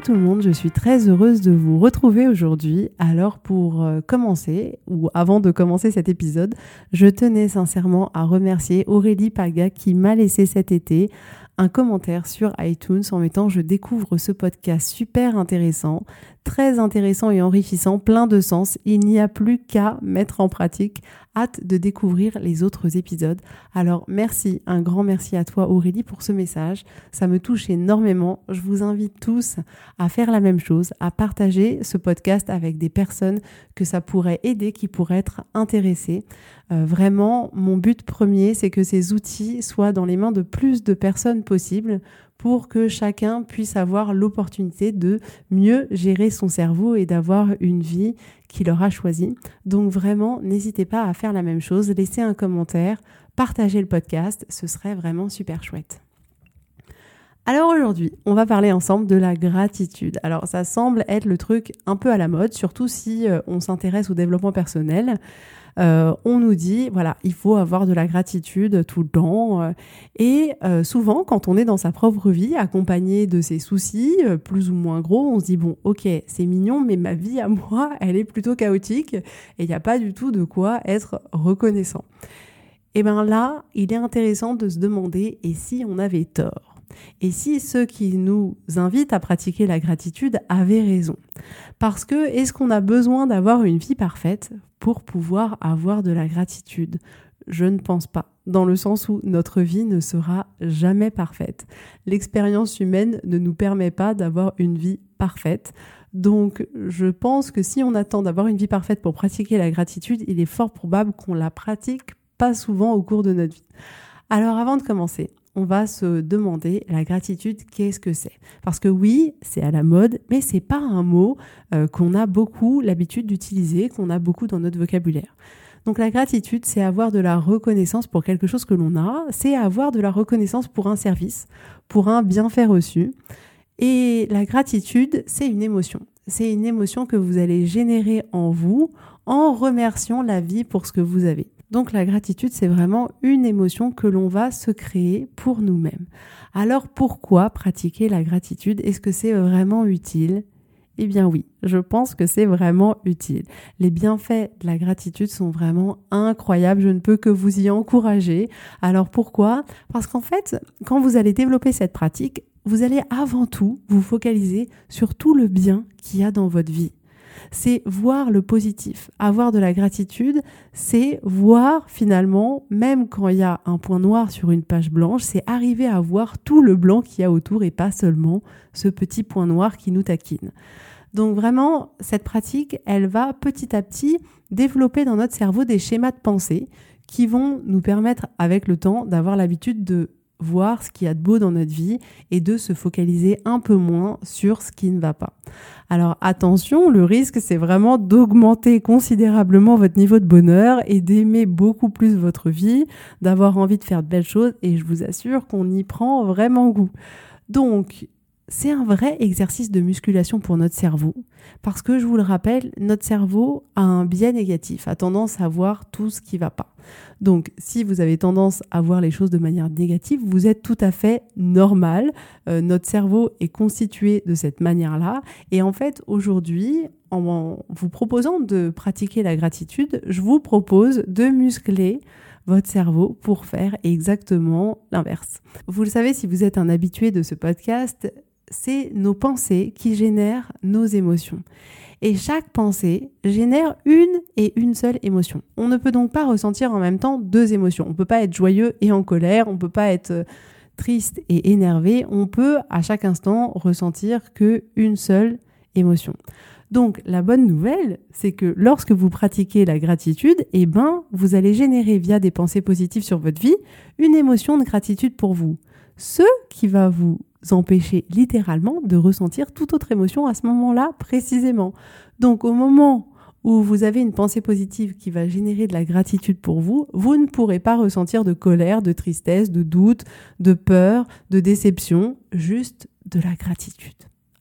Tout le monde, je suis très heureuse de vous retrouver aujourd'hui. Alors pour euh, commencer, ou avant de commencer cet épisode, je tenais sincèrement à remercier Aurélie Paga qui m'a laissé cet été un commentaire sur iTunes en mettant je découvre ce podcast super intéressant, très intéressant et enrichissant, plein de sens. Il n'y a plus qu'à mettre en pratique. Hâte de découvrir les autres épisodes. Alors merci, un grand merci à toi Aurélie pour ce message. Ça me touche énormément. Je vous invite tous à faire la même chose, à partager ce podcast avec des personnes que ça pourrait aider, qui pourraient être intéressées. Euh, vraiment, mon but premier, c'est que ces outils soient dans les mains de plus de personnes possibles pour que chacun puisse avoir l'opportunité de mieux gérer son cerveau et d'avoir une vie qu'il aura choisie. Donc vraiment, n'hésitez pas à faire la même chose, laissez un commentaire, partagez le podcast, ce serait vraiment super chouette. Alors aujourd'hui, on va parler ensemble de la gratitude. Alors ça semble être le truc un peu à la mode, surtout si euh, on s'intéresse au développement personnel. Euh, on nous dit, voilà, il faut avoir de la gratitude tout le temps. Euh, et euh, souvent, quand on est dans sa propre vie, accompagné de ses soucis, plus ou moins gros, on se dit, bon, ok, c'est mignon, mais ma vie à moi, elle est plutôt chaotique et il n'y a pas du tout de quoi être reconnaissant. Et bien là, il est intéressant de se demander, et si on avait tort? Et si ceux qui nous invitent à pratiquer la gratitude avaient raison Parce que est-ce qu'on a besoin d'avoir une vie parfaite pour pouvoir avoir de la gratitude? Je ne pense pas, dans le sens où notre vie ne sera jamais parfaite. L'expérience humaine ne nous permet pas d'avoir une vie parfaite. Donc je pense que si on attend d'avoir une vie parfaite pour pratiquer la gratitude, il est fort probable qu'on la pratique pas souvent au cours de notre vie. Alors avant de commencer, on va se demander la gratitude, qu'est-ce que c'est? Parce que oui, c'est à la mode, mais c'est pas un mot euh, qu'on a beaucoup l'habitude d'utiliser, qu'on a beaucoup dans notre vocabulaire. Donc la gratitude, c'est avoir de la reconnaissance pour quelque chose que l'on a, c'est avoir de la reconnaissance pour un service, pour un bienfait reçu. Et la gratitude, c'est une émotion. C'est une émotion que vous allez générer en vous en remerciant la vie pour ce que vous avez. Donc la gratitude, c'est vraiment une émotion que l'on va se créer pour nous-mêmes. Alors pourquoi pratiquer la gratitude? Est-ce que c'est vraiment utile? Eh bien oui, je pense que c'est vraiment utile. Les bienfaits de la gratitude sont vraiment incroyables, je ne peux que vous y encourager. Alors pourquoi? Parce qu'en fait, quand vous allez développer cette pratique, vous allez avant tout vous focaliser sur tout le bien qu'il y a dans votre vie c'est voir le positif. Avoir de la gratitude, c'est voir finalement, même quand il y a un point noir sur une page blanche, c'est arriver à voir tout le blanc qu'il y a autour et pas seulement ce petit point noir qui nous taquine. Donc vraiment, cette pratique, elle va petit à petit développer dans notre cerveau des schémas de pensée qui vont nous permettre avec le temps d'avoir l'habitude de voir ce qu'il y a de beau dans notre vie et de se focaliser un peu moins sur ce qui ne va pas. Alors attention, le risque c'est vraiment d'augmenter considérablement votre niveau de bonheur et d'aimer beaucoup plus votre vie, d'avoir envie de faire de belles choses et je vous assure qu'on y prend vraiment goût. Donc c'est un vrai exercice de musculation pour notre cerveau, parce que je vous le rappelle, notre cerveau a un biais négatif, a tendance à voir tout ce qui ne va pas. Donc si vous avez tendance à voir les choses de manière négative, vous êtes tout à fait normal. Euh, notre cerveau est constitué de cette manière-là. Et en fait, aujourd'hui, en vous proposant de pratiquer la gratitude, je vous propose de muscler votre cerveau pour faire exactement l'inverse. Vous le savez si vous êtes un habitué de ce podcast, c'est nos pensées qui génèrent nos émotions. Et chaque pensée génère une et une seule émotion. On ne peut donc pas ressentir en même temps deux émotions. On ne peut pas être joyeux et en colère, on ne peut pas être euh, triste et énervé, on peut à chaque instant ressentir que une seule émotion. Donc la bonne nouvelle, c'est que lorsque vous pratiquez la gratitude, eh ben vous allez générer via des pensées positives sur votre vie une émotion de gratitude pour vous. Ce qui va vous empêcher littéralement de ressentir toute autre émotion à ce moment-là précisément. Donc au moment où vous avez une pensée positive qui va générer de la gratitude pour vous, vous ne pourrez pas ressentir de colère, de tristesse, de doute, de peur, de déception, juste de la gratitude.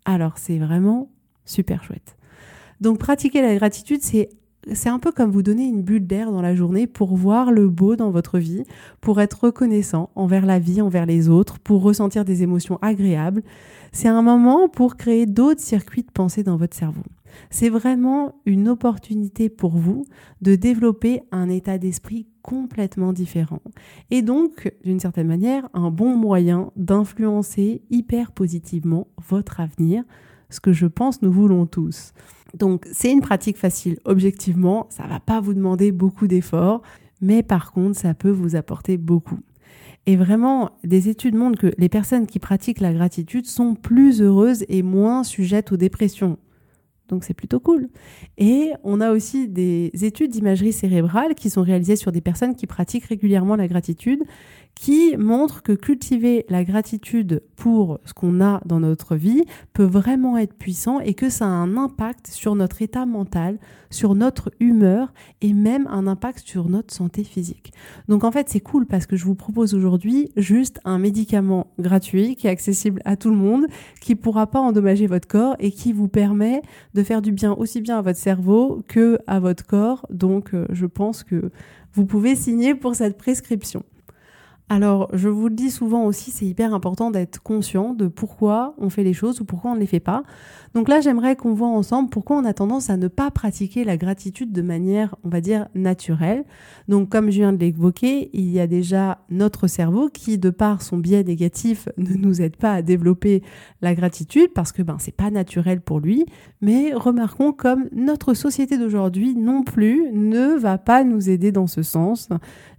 Alors c'est vraiment super chouette. Donc pratiquer la gratitude, c'est c'est un peu comme vous donner une bulle d'air dans la journée pour voir le beau dans votre vie, pour être reconnaissant envers la vie, envers les autres, pour ressentir des émotions agréables. C'est un moment pour créer d'autres circuits de pensée dans votre cerveau. C'est vraiment une opportunité pour vous de développer un état d'esprit complètement différent. Et donc, d'une certaine manière, un bon moyen d'influencer hyper positivement votre avenir, ce que je pense nous voulons tous. Donc, c'est une pratique facile. Objectivement, ça va pas vous demander beaucoup d'efforts, mais par contre, ça peut vous apporter beaucoup. Et vraiment, des études montrent que les personnes qui pratiquent la gratitude sont plus heureuses et moins sujettes aux dépressions. Donc c'est plutôt cool. Et on a aussi des études d'imagerie cérébrale qui sont réalisées sur des personnes qui pratiquent régulièrement la gratitude qui montre que cultiver la gratitude pour ce qu'on a dans notre vie peut vraiment être puissant et que ça a un impact sur notre état mental, sur notre humeur et même un impact sur notre santé physique. Donc en fait c'est cool parce que je vous propose aujourd'hui juste un médicament gratuit qui est accessible à tout le monde, qui pourra pas endommager votre corps et qui vous permet de faire du bien aussi bien à votre cerveau que à votre corps. Donc euh, je pense que vous pouvez signer pour cette prescription. Alors, je vous le dis souvent aussi, c'est hyper important d'être conscient de pourquoi on fait les choses ou pourquoi on ne les fait pas. Donc là, j'aimerais qu'on voit ensemble pourquoi on a tendance à ne pas pratiquer la gratitude de manière, on va dire, naturelle. Donc, comme je viens de l'évoquer, il y a déjà notre cerveau qui, de par son biais négatif, ne nous aide pas à développer la gratitude parce que ben c'est pas naturel pour lui. Mais remarquons comme notre société d'aujourd'hui non plus ne va pas nous aider dans ce sens.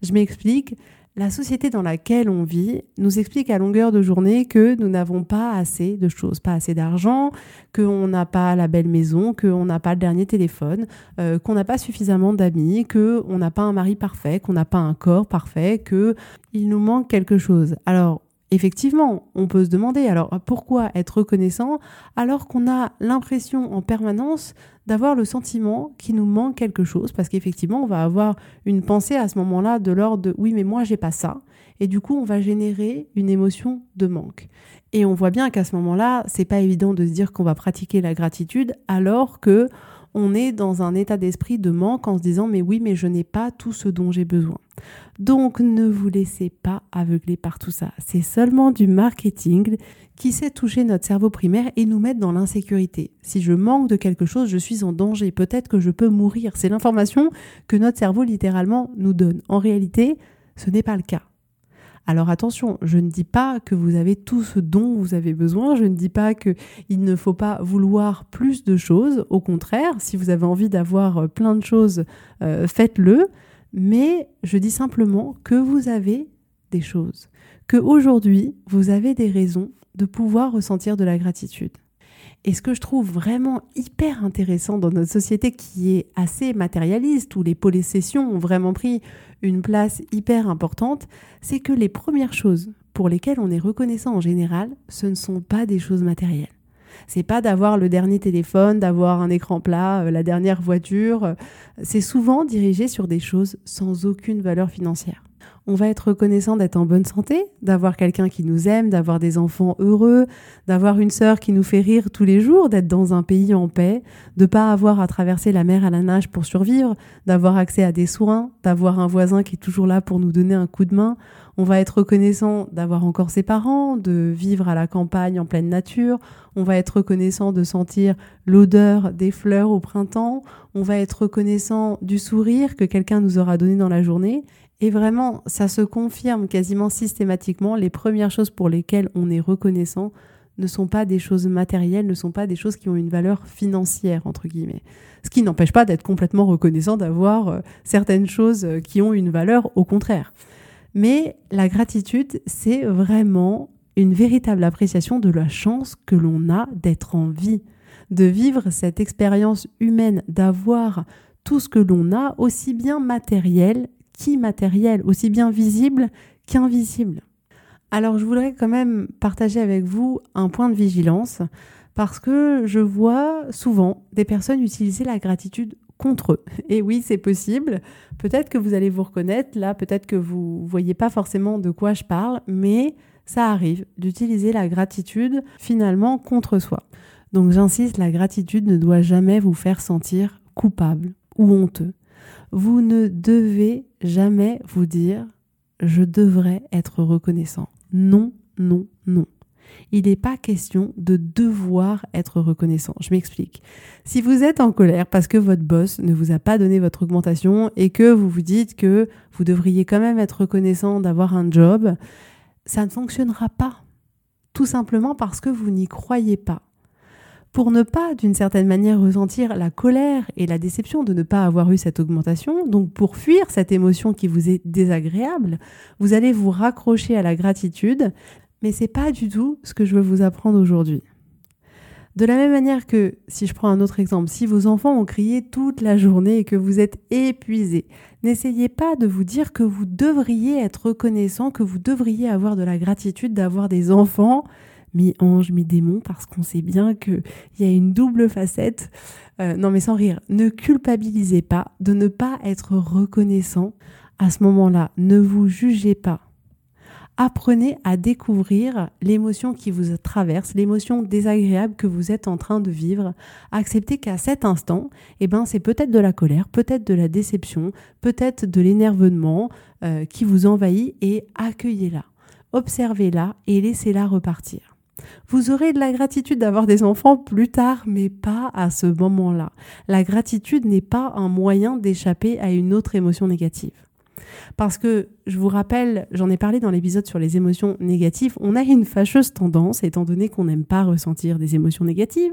Je m'explique. La société dans laquelle on vit nous explique à longueur de journée que nous n'avons pas assez de choses, pas assez d'argent, qu'on n'a pas la belle maison, qu'on n'a pas le dernier téléphone, euh, qu'on n'a pas suffisamment d'amis, qu'on n'a pas un mari parfait, qu'on n'a pas un corps parfait, qu'il nous manque quelque chose. Alors, effectivement, on peut se demander alors pourquoi être reconnaissant alors qu'on a l'impression en permanence d'avoir le sentiment qu'il nous manque quelque chose? Parce qu'effectivement, on va avoir une pensée à ce moment-là de l'ordre de oui, mais moi j'ai pas ça et du coup, on va générer une émotion de manque. Et on voit bien qu'à ce moment-là, c'est pas évident de se dire qu'on va pratiquer la gratitude alors que on est dans un état d'esprit de manque en se disant mais oui, mais je n'ai pas tout ce dont j'ai besoin. Donc ne vous laissez pas aveugler par tout ça. C'est seulement du marketing qui sait toucher notre cerveau primaire et nous mettre dans l'insécurité. Si je manque de quelque chose, je suis en danger. Peut-être que je peux mourir. C'est l'information que notre cerveau littéralement nous donne. En réalité, ce n'est pas le cas. Alors attention, je ne dis pas que vous avez tout ce dont vous avez besoin, je ne dis pas qu'il ne faut pas vouloir plus de choses, au contraire, si vous avez envie d'avoir plein de choses, euh, faites-le, mais je dis simplement que vous avez des choses, que aujourd'hui vous avez des raisons de pouvoir ressentir de la gratitude. Et ce que je trouve vraiment hyper intéressant dans notre société qui est assez matérialiste, où les possessions ont vraiment pris une place hyper importante, c'est que les premières choses pour lesquelles on est reconnaissant en général, ce ne sont pas des choses matérielles. C'est pas d'avoir le dernier téléphone, d'avoir un écran plat, euh, la dernière voiture. C'est souvent dirigé sur des choses sans aucune valeur financière. On va être reconnaissant d'être en bonne santé, d'avoir quelqu'un qui nous aime, d'avoir des enfants heureux, d'avoir une sœur qui nous fait rire tous les jours, d'être dans un pays en paix, de pas avoir à traverser la mer à la nage pour survivre, d'avoir accès à des soins, d'avoir un voisin qui est toujours là pour nous donner un coup de main. On va être reconnaissant d'avoir encore ses parents, de vivre à la campagne en pleine nature. On va être reconnaissant de sentir l'odeur des fleurs au printemps. On va être reconnaissant du sourire que quelqu'un nous aura donné dans la journée. Et vraiment, ça se confirme quasiment systématiquement. Les premières choses pour lesquelles on est reconnaissant ne sont pas des choses matérielles, ne sont pas des choses qui ont une valeur financière, entre guillemets. Ce qui n'empêche pas d'être complètement reconnaissant d'avoir euh, certaines choses euh, qui ont une valeur, au contraire. Mais la gratitude, c'est vraiment une véritable appréciation de la chance que l'on a d'être en vie, de vivre cette expérience humaine, d'avoir tout ce que l'on a, aussi bien matériel qu'immatériel, aussi bien visible qu'invisible. Alors je voudrais quand même partager avec vous un point de vigilance parce que je vois souvent des personnes utiliser la gratitude contre eux. Et oui, c'est possible. Peut-être que vous allez vous reconnaître là, peut-être que vous voyez pas forcément de quoi je parle, mais ça arrive d'utiliser la gratitude finalement contre soi. Donc j'insiste, la gratitude ne doit jamais vous faire sentir coupable ou honteux. Vous ne devez jamais vous dire je devrais être reconnaissant. Non, non, non. Il n'est pas question de devoir être reconnaissant. Je m'explique. Si vous êtes en colère parce que votre boss ne vous a pas donné votre augmentation et que vous vous dites que vous devriez quand même être reconnaissant d'avoir un job, ça ne fonctionnera pas. Tout simplement parce que vous n'y croyez pas pour ne pas, d'une certaine manière, ressentir la colère et la déception de ne pas avoir eu cette augmentation, donc pour fuir cette émotion qui vous est désagréable, vous allez vous raccrocher à la gratitude, mais c'est pas du tout ce que je veux vous apprendre aujourd'hui. De la même manière que, si je prends un autre exemple, si vos enfants ont crié toute la journée et que vous êtes épuisé, n'essayez pas de vous dire que vous devriez être reconnaissant, que vous devriez avoir de la gratitude d'avoir des enfants mi-ange, mi-démon, parce qu'on sait bien qu'il y a une double facette. Euh, non mais sans rire, ne culpabilisez pas de ne pas être reconnaissant à ce moment-là. Ne vous jugez pas. Apprenez à découvrir l'émotion qui vous traverse, l'émotion désagréable que vous êtes en train de vivre. Acceptez qu'à cet instant, eh ben, c'est peut-être de la colère, peut-être de la déception, peut-être de l'énervement euh, qui vous envahit et accueillez-la. Observez-la et laissez-la repartir. Vous aurez de la gratitude d'avoir des enfants plus tard, mais pas à ce moment-là. La gratitude n'est pas un moyen d'échapper à une autre émotion négative. Parce que, je vous rappelle, j'en ai parlé dans l'épisode sur les émotions négatives, on a une fâcheuse tendance, étant donné qu'on n'aime pas ressentir des émotions négatives,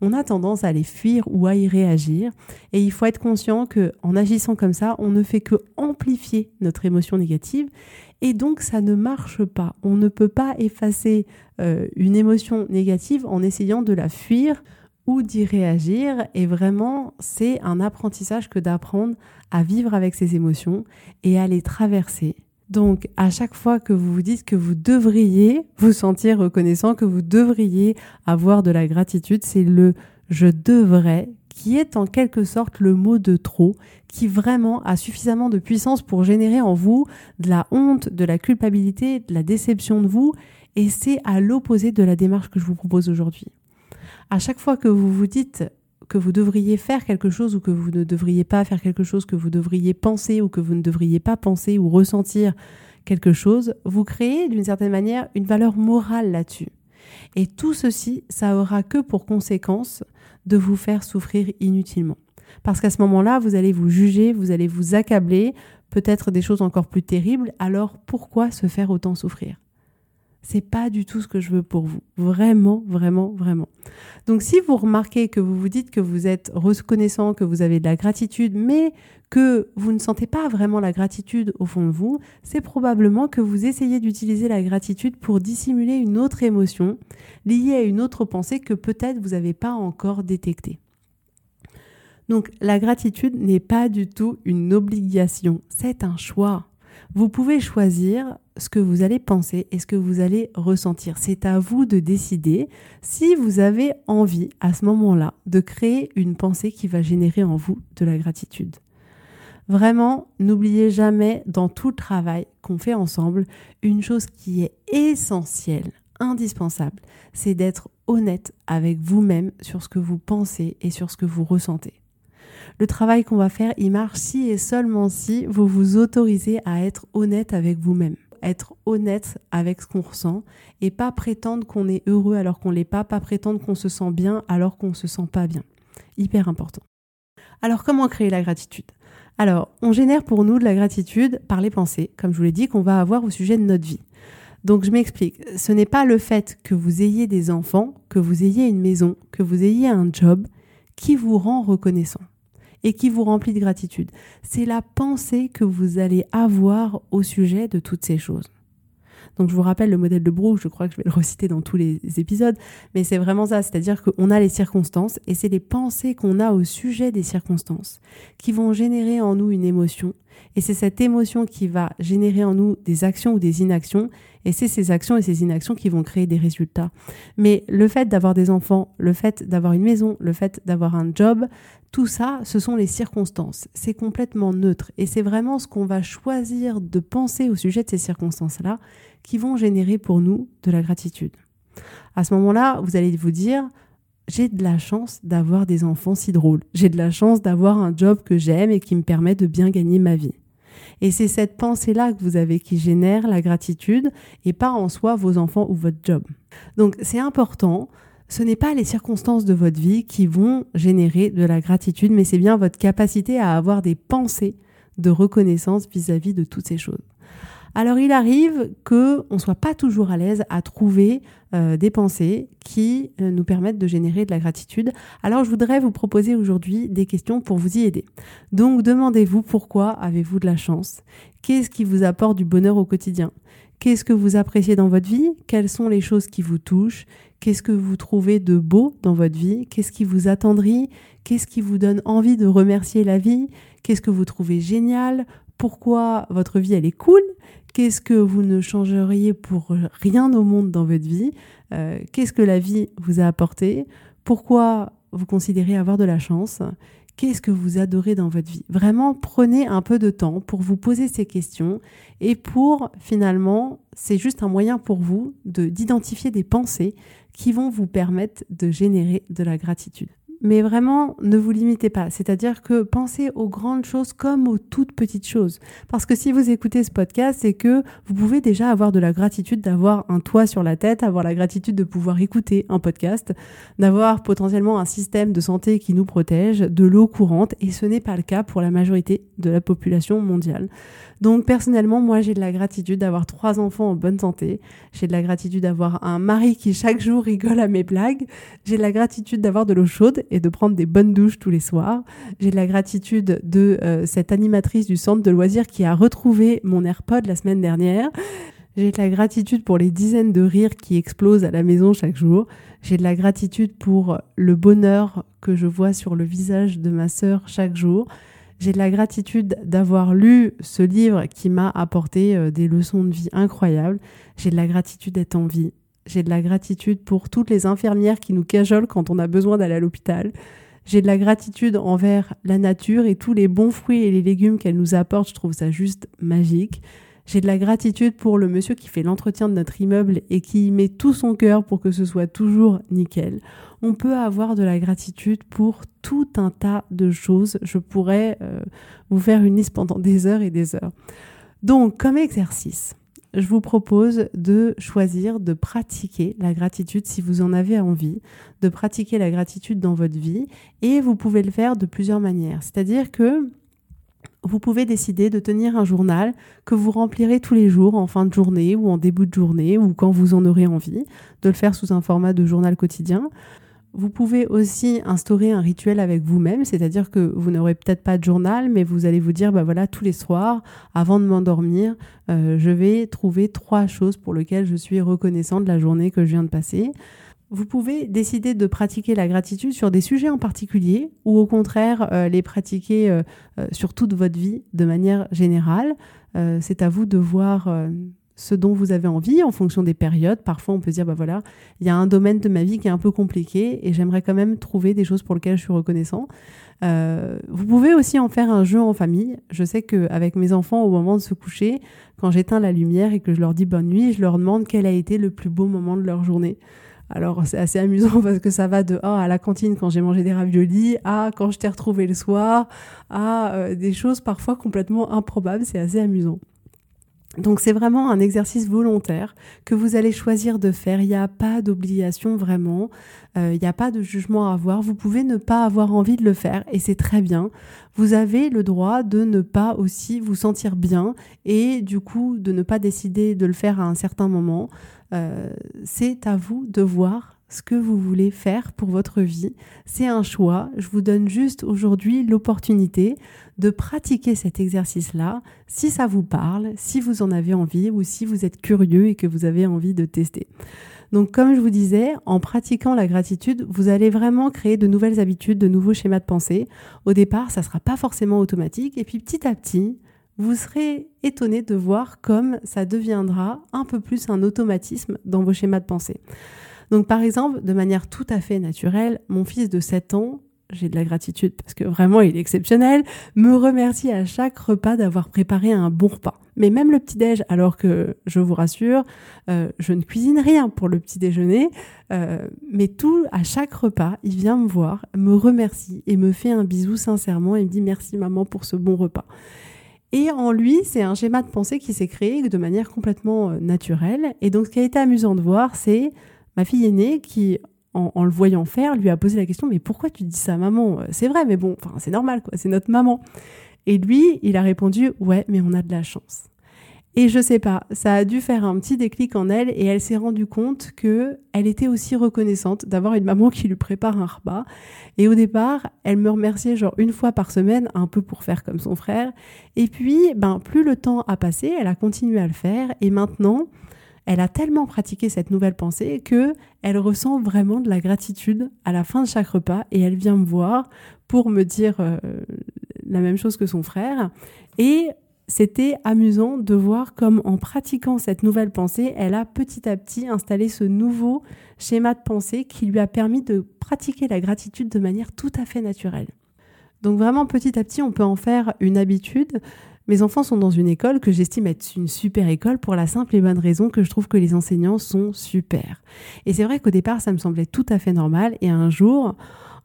on a tendance à les fuir ou à y réagir. Et il faut être conscient que en agissant comme ça, on ne fait que amplifier notre émotion négative. Et donc, ça ne marche pas. On ne peut pas effacer euh, une émotion négative en essayant de la fuir ou d'y réagir. Et vraiment, c'est un apprentissage que d'apprendre à vivre avec ces émotions et à les traverser. Donc, à chaque fois que vous vous dites que vous devriez vous sentir reconnaissant, que vous devriez avoir de la gratitude, c'est le je devrais qui est en quelque sorte le mot de trop, qui vraiment a suffisamment de puissance pour générer en vous de la honte, de la culpabilité, de la déception de vous, et c'est à l'opposé de la démarche que je vous propose aujourd'hui. À chaque fois que vous vous dites que vous devriez faire quelque chose ou que vous ne devriez pas faire quelque chose, que vous devriez penser ou que vous ne devriez pas penser ou ressentir quelque chose, vous créez d'une certaine manière une valeur morale là-dessus. Et tout ceci, ça aura que pour conséquence de vous faire souffrir inutilement. Parce qu'à ce moment-là, vous allez vous juger, vous allez vous accabler, peut-être des choses encore plus terribles, alors pourquoi se faire autant souffrir? C'est pas du tout ce que je veux pour vous. Vraiment, vraiment, vraiment. Donc si vous remarquez que vous vous dites que vous êtes reconnaissant, que vous avez de la gratitude, mais que vous ne sentez pas vraiment la gratitude au fond de vous, c'est probablement que vous essayez d'utiliser la gratitude pour dissimuler une autre émotion liée à une autre pensée que peut-être vous n'avez pas encore détectée. Donc la gratitude n'est pas du tout une obligation, c'est un choix. Vous pouvez choisir ce que vous allez penser et ce que vous allez ressentir. C'est à vous de décider si vous avez envie à ce moment-là de créer une pensée qui va générer en vous de la gratitude. Vraiment, n'oubliez jamais dans tout le travail qu'on fait ensemble, une chose qui est essentielle, indispensable, c'est d'être honnête avec vous-même sur ce que vous pensez et sur ce que vous ressentez. Le travail qu'on va faire, il marche si et seulement si vous vous autorisez à être honnête avec vous-même être honnête avec ce qu'on ressent et pas prétendre qu'on est heureux alors qu'on l'est pas, pas prétendre qu'on se sent bien alors qu'on se sent pas bien. Hyper important. Alors comment créer la gratitude? Alors, on génère pour nous de la gratitude par les pensées, comme je vous l'ai dit, qu'on va avoir au sujet de notre vie. Donc je m'explique, ce n'est pas le fait que vous ayez des enfants, que vous ayez une maison, que vous ayez un job qui vous rend reconnaissant et qui vous remplit de gratitude. C'est la pensée que vous allez avoir au sujet de toutes ces choses. Donc je vous rappelle le modèle de Brooke, je crois que je vais le reciter dans tous les épisodes, mais c'est vraiment ça, c'est-à-dire qu'on a les circonstances et c'est les pensées qu'on a au sujet des circonstances qui vont générer en nous une émotion et c'est cette émotion qui va générer en nous des actions ou des inactions et c'est ces actions et ces inactions qui vont créer des résultats. Mais le fait d'avoir des enfants, le fait d'avoir une maison, le fait d'avoir un job, tout ça, ce sont les circonstances. C'est complètement neutre. Et c'est vraiment ce qu'on va choisir de penser au sujet de ces circonstances-là qui vont générer pour nous de la gratitude. À ce moment-là, vous allez vous dire, j'ai de la chance d'avoir des enfants si drôles. J'ai de la chance d'avoir un job que j'aime et qui me permet de bien gagner ma vie. Et c'est cette pensée-là que vous avez qui génère la gratitude et pas en soi vos enfants ou votre job. Donc c'est important. Ce n'est pas les circonstances de votre vie qui vont générer de la gratitude, mais c'est bien votre capacité à avoir des pensées de reconnaissance vis-à-vis -vis de toutes ces choses. Alors il arrive que on soit pas toujours à l'aise à trouver euh, des pensées qui euh, nous permettent de générer de la gratitude. Alors je voudrais vous proposer aujourd'hui des questions pour vous y aider. Donc demandez-vous pourquoi avez-vous de la chance? Qu'est-ce qui vous apporte du bonheur au quotidien? Qu'est-ce que vous appréciez dans votre vie? Quelles sont les choses qui vous touchent? Qu'est-ce que vous trouvez de beau dans votre vie? Qu'est-ce qui vous attendrit? Qu'est-ce qui vous donne envie de remercier la vie? Qu'est-ce que vous trouvez génial? Pourquoi votre vie elle est cool Qu'est-ce que vous ne changeriez pour rien au monde dans votre vie euh, Qu'est-ce que la vie vous a apporté Pourquoi vous considérez avoir de la chance Qu'est-ce que vous adorez dans votre vie Vraiment, prenez un peu de temps pour vous poser ces questions et pour finalement, c'est juste un moyen pour vous de d'identifier des pensées qui vont vous permettre de générer de la gratitude. Mais vraiment, ne vous limitez pas. C'est-à-dire que pensez aux grandes choses comme aux toutes petites choses. Parce que si vous écoutez ce podcast, c'est que vous pouvez déjà avoir de la gratitude d'avoir un toit sur la tête, avoir la gratitude de pouvoir écouter un podcast, d'avoir potentiellement un système de santé qui nous protège, de l'eau courante. Et ce n'est pas le cas pour la majorité de la population mondiale. Donc personnellement, moi j'ai de la gratitude d'avoir trois enfants en bonne santé. J'ai de la gratitude d'avoir un mari qui chaque jour rigole à mes blagues. J'ai de la gratitude d'avoir de l'eau chaude et de prendre des bonnes douches tous les soirs. J'ai de la gratitude de euh, cette animatrice du centre de loisirs qui a retrouvé mon AirPod la semaine dernière. J'ai de la gratitude pour les dizaines de rires qui explosent à la maison chaque jour. J'ai de la gratitude pour le bonheur que je vois sur le visage de ma sœur chaque jour. J'ai de la gratitude d'avoir lu ce livre qui m'a apporté euh, des leçons de vie incroyables. J'ai de la gratitude d'être en vie. J'ai de la gratitude pour toutes les infirmières qui nous cajolent quand on a besoin d'aller à l'hôpital. J'ai de la gratitude envers la nature et tous les bons fruits et les légumes qu'elle nous apporte. Je trouve ça juste magique. J'ai de la gratitude pour le monsieur qui fait l'entretien de notre immeuble et qui met tout son cœur pour que ce soit toujours nickel. On peut avoir de la gratitude pour tout un tas de choses. Je pourrais euh, vous faire une liste pendant des heures et des heures. Donc, comme exercice, je vous propose de choisir de pratiquer la gratitude si vous en avez envie, de pratiquer la gratitude dans votre vie et vous pouvez le faire de plusieurs manières. C'est-à-dire que vous pouvez décider de tenir un journal que vous remplirez tous les jours en fin de journée ou en début de journée ou quand vous en aurez envie, de le faire sous un format de journal quotidien. Vous pouvez aussi instaurer un rituel avec vous-même, c'est-à-dire que vous n'aurez peut-être pas de journal, mais vous allez vous dire, bah voilà, tous les soirs, avant de m'endormir, euh, je vais trouver trois choses pour lesquelles je suis reconnaissant de la journée que je viens de passer. Vous pouvez décider de pratiquer la gratitude sur des sujets en particulier ou au contraire euh, les pratiquer euh, sur toute votre vie de manière générale. c'est à vous de voir ce dont vous avez envie en fonction des périodes. Parfois, on peut dire, bah voilà, il y a un domaine de ma vie qui est un peu compliqué et j'aimerais quand même trouver des choses pour lesquelles je suis reconnaissant. vous pouvez aussi en faire un jeu en famille. Je sais qu'avec mes enfants, au moment de se coucher, quand j'éteins la lumière et que je leur dis bonne nuit, je leur demande quel a été le plus beau moment de leur journée. Alors c'est assez amusant parce que ça va de ah, à la cantine quand j'ai mangé des raviolis, à quand je t'ai retrouvé le soir, à euh, des choses parfois complètement improbables, c'est assez amusant. Donc c'est vraiment un exercice volontaire que vous allez choisir de faire. Il n'y a pas d'obligation vraiment, euh, il n'y a pas de jugement à avoir. Vous pouvez ne pas avoir envie de le faire et c'est très bien. Vous avez le droit de ne pas aussi vous sentir bien et du coup de ne pas décider de le faire à un certain moment. Euh, c'est à vous de voir ce que vous voulez faire pour votre vie. C'est un choix. Je vous donne juste aujourd'hui l'opportunité de pratiquer cet exercice-là si ça vous parle, si vous en avez envie ou si vous êtes curieux et que vous avez envie de tester. Donc comme je vous disais, en pratiquant la gratitude, vous allez vraiment créer de nouvelles habitudes, de nouveaux schémas de pensée. Au départ, ça ne sera pas forcément automatique et puis petit à petit, vous serez étonné de voir comme ça deviendra un peu plus un automatisme dans vos schémas de pensée. Donc par exemple, de manière tout à fait naturelle, mon fils de 7 ans, j'ai de la gratitude parce que vraiment il est exceptionnel, me remercie à chaque repas d'avoir préparé un bon repas. Mais même le petit-déj, alors que je vous rassure, euh, je ne cuisine rien pour le petit déjeuner, euh, mais tout, à chaque repas, il vient me voir, me remercie et me fait un bisou sincèrement et me dit merci maman pour ce bon repas. Et en lui, c'est un schéma de pensée qui s'est créé de manière complètement euh, naturelle. Et donc ce qui a été amusant de voir, c'est Ma fille aînée, qui, en, le voyant faire, lui a posé la question Mais pourquoi tu dis ça, maman? C'est vrai, mais bon, c'est normal, quoi, c'est notre maman. Et lui, il a répondu Ouais, mais on a de la chance. Et je sais pas, ça a dû faire un petit déclic en elle et elle s'est rendue compte que elle était aussi reconnaissante d'avoir une maman qui lui prépare un repas. Et au départ, elle me remerciait genre une fois par semaine, un peu pour faire comme son frère. Et puis, ben, plus le temps a passé, elle a continué à le faire et maintenant, elle a tellement pratiqué cette nouvelle pensée que elle ressent vraiment de la gratitude à la fin de chaque repas et elle vient me voir pour me dire euh, la même chose que son frère et c'était amusant de voir comme en pratiquant cette nouvelle pensée, elle a petit à petit installé ce nouveau schéma de pensée qui lui a permis de pratiquer la gratitude de manière tout à fait naturelle. Donc vraiment petit à petit, on peut en faire une habitude. Mes enfants sont dans une école que j'estime être une super école pour la simple et bonne raison que je trouve que les enseignants sont super. Et c'est vrai qu'au départ, ça me semblait tout à fait normal. Et un jour,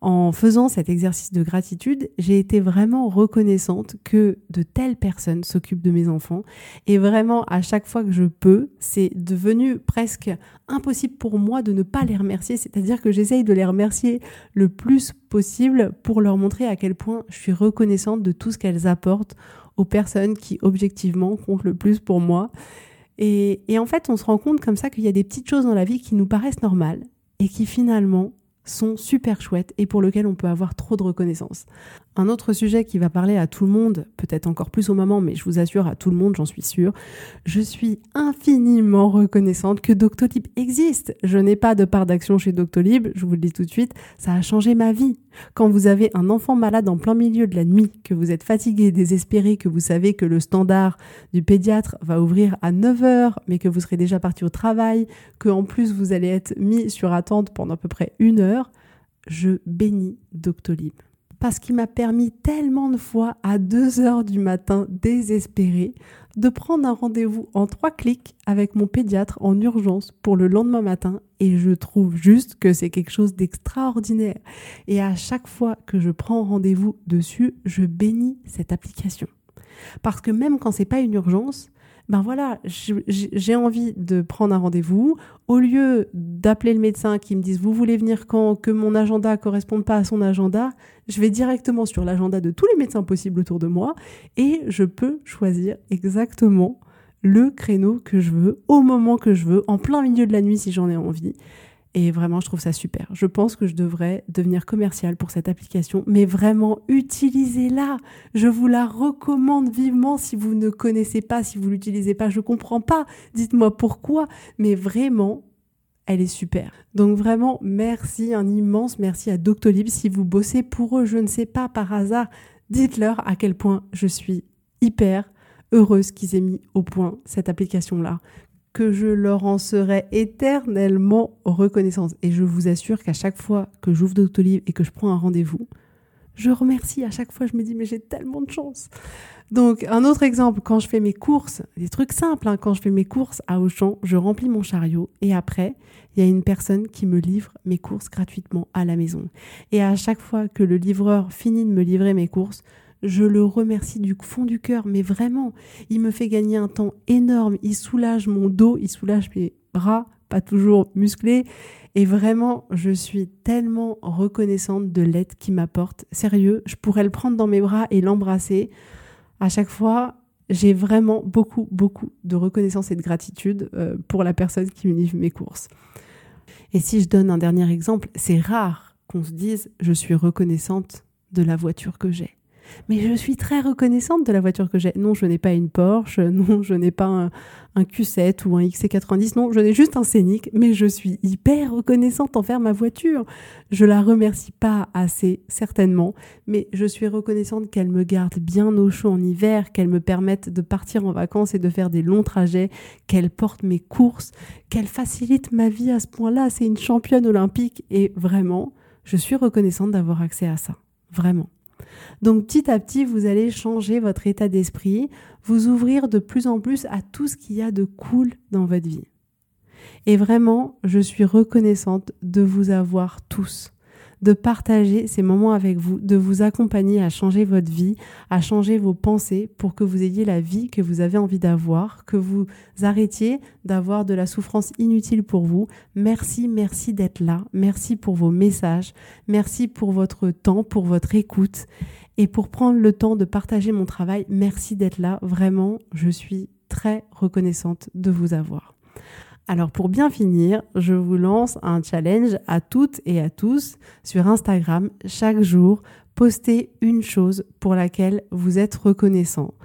en faisant cet exercice de gratitude, j'ai été vraiment reconnaissante que de telles personnes s'occupent de mes enfants. Et vraiment, à chaque fois que je peux, c'est devenu presque impossible pour moi de ne pas les remercier. C'est-à-dire que j'essaye de les remercier le plus possible pour leur montrer à quel point je suis reconnaissante de tout ce qu'elles apportent aux personnes qui objectivement comptent le plus pour moi. Et, et en fait, on se rend compte comme ça qu'il y a des petites choses dans la vie qui nous paraissent normales et qui finalement sont super chouettes et pour lesquelles on peut avoir trop de reconnaissance. Un autre sujet qui va parler à tout le monde, peut-être encore plus aux mamans, mais je vous assure à tout le monde, j'en suis sûre. Je suis infiniment reconnaissante que Doctolib existe. Je n'ai pas de part d'action chez Doctolib, je vous le dis tout de suite, ça a changé ma vie. Quand vous avez un enfant malade en plein milieu de la nuit, que vous êtes fatigué, désespéré, que vous savez que le standard du pédiatre va ouvrir à 9 heures, mais que vous serez déjà parti au travail, que en plus vous allez être mis sur attente pendant à peu près une heure, je bénis Doctolib parce qu'il m'a permis tellement de fois à 2 heures du matin désespéré de prendre un rendez-vous en trois clics avec mon pédiatre en urgence pour le lendemain matin et je trouve juste que c'est quelque chose d'extraordinaire. Et à chaque fois que je prends rendez-vous dessus, je bénis cette application. Parce que même quand c'est pas une urgence, ben voilà, j'ai envie de prendre un rendez-vous. Au lieu d'appeler le médecin qui me dise vous voulez venir quand, que mon agenda corresponde pas à son agenda, je vais directement sur l'agenda de tous les médecins possibles autour de moi et je peux choisir exactement le créneau que je veux, au moment que je veux, en plein milieu de la nuit si j'en ai envie. Et vraiment, je trouve ça super. Je pense que je devrais devenir commercial pour cette application, mais vraiment, utilisez-la. Je vous la recommande vivement si vous ne connaissez pas, si vous l'utilisez pas. Je comprends pas. Dites-moi pourquoi, mais vraiment, elle est super. Donc vraiment, merci, un immense merci à Doctolib. Si vous bossez pour eux, je ne sais pas, par hasard, dites-leur à quel point je suis hyper heureuse qu'ils aient mis au point cette application-là, que je leur en serai éternellement reconnaissante. Et je vous assure qu'à chaque fois que j'ouvre Doctolib et que je prends un rendez-vous, je remercie à chaque fois, je me dis mais j'ai tellement de chance. Donc un autre exemple, quand je fais mes courses, des trucs simples, hein, quand je fais mes courses à Auchan, je remplis mon chariot et après, il y a une personne qui me livre mes courses gratuitement à la maison. Et à chaque fois que le livreur finit de me livrer mes courses, Je le remercie du fond du cœur, mais vraiment, il me fait gagner un temps énorme, il soulage mon dos, il soulage mes bras, pas toujours musclés, et vraiment, je suis tellement reconnaissante de l'aide qu'il m'apporte. Sérieux, je pourrais le prendre dans mes bras et l'embrasser. À chaque fois, j'ai vraiment beaucoup, beaucoup de reconnaissance et de gratitude euh, pour la personne qui me livre mes courses. Et si je donne un dernier exemple, c'est rare qu'on se dise je suis reconnaissante de la voiture que j'ai. Mais je suis très reconnaissante de la voiture que j'ai. Non, je n'ai pas une Porsche, non, je n'ai pas un, Q7 ou un XC90, non, je n'ai juste un Scénic, mais je suis hyper reconnaissante envers ma voiture. Je la remercie pas assez, certainement, mais je suis reconnaissante qu'elle me garde bien au chaud en hiver, qu'elle me permette de partir en vacances et de faire des longs trajets, qu'elle porte mes courses, qu'elle facilite ma vie à ce point-là. C'est une championne olympique et vraiment, je suis reconnaissante d'avoir accès à ça. Vraiment. Donc petit à petit, vous allez changer votre état d'esprit, vous ouvrir de plus en plus à tout ce qu'il y a de cool dans votre vie. Et vraiment, je suis reconnaissante de vous avoir tous de partager ces moments avec vous, de vous accompagner à changer votre vie, à changer vos pensées pour que vous ayez la vie que vous avez envie d'avoir, que vous arrêtiez d'avoir de la souffrance inutile pour vous. Merci, merci d'être là. Merci pour vos messages. Merci pour votre temps, pour votre écoute et pour prendre le temps de partager mon travail. Merci d'être là. Vraiment, je suis très reconnaissante de vous avoir. Alors pour bien finir, je vous lance un challenge à toutes et à tous sur Instagram. Chaque jour, postez une chose pour laquelle vous êtes reconnaissant.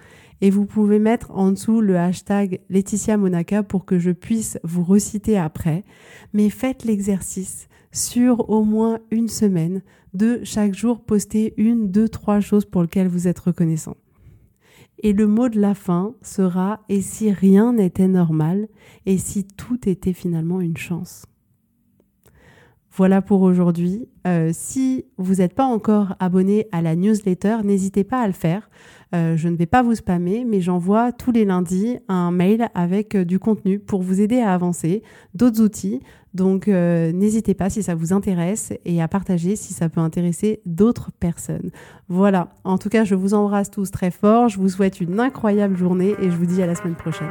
Et vous pouvez mettre en dessous le hashtag Laetitia Monaca pour que je puisse vous reciter après. Mais faites l'exercice sur au moins une semaine de chaque jour poster une, deux, trois choses pour lesquelles vous êtes reconnaissant. Et le mot de la fin sera Et si rien n'était normal Et si tout était finalement une chance? Voilà pour aujourd'hui. Euh, si vous n'êtes pas encore abonné à la newsletter, n'hésitez pas à le faire. Euh, je ne vais pas vous spammer, mais j'envoie tous les lundis un mail avec euh, du contenu pour vous aider à avancer, d'autres outils. Donc n'hésitez pas si ça vous intéresse et à partager si ça peut intéresser d'autres personnes. Voilà, en tout cas je vous embrasse tous très fort, je vous souhaite une incroyable journée et je vous dis à la semaine prochaine.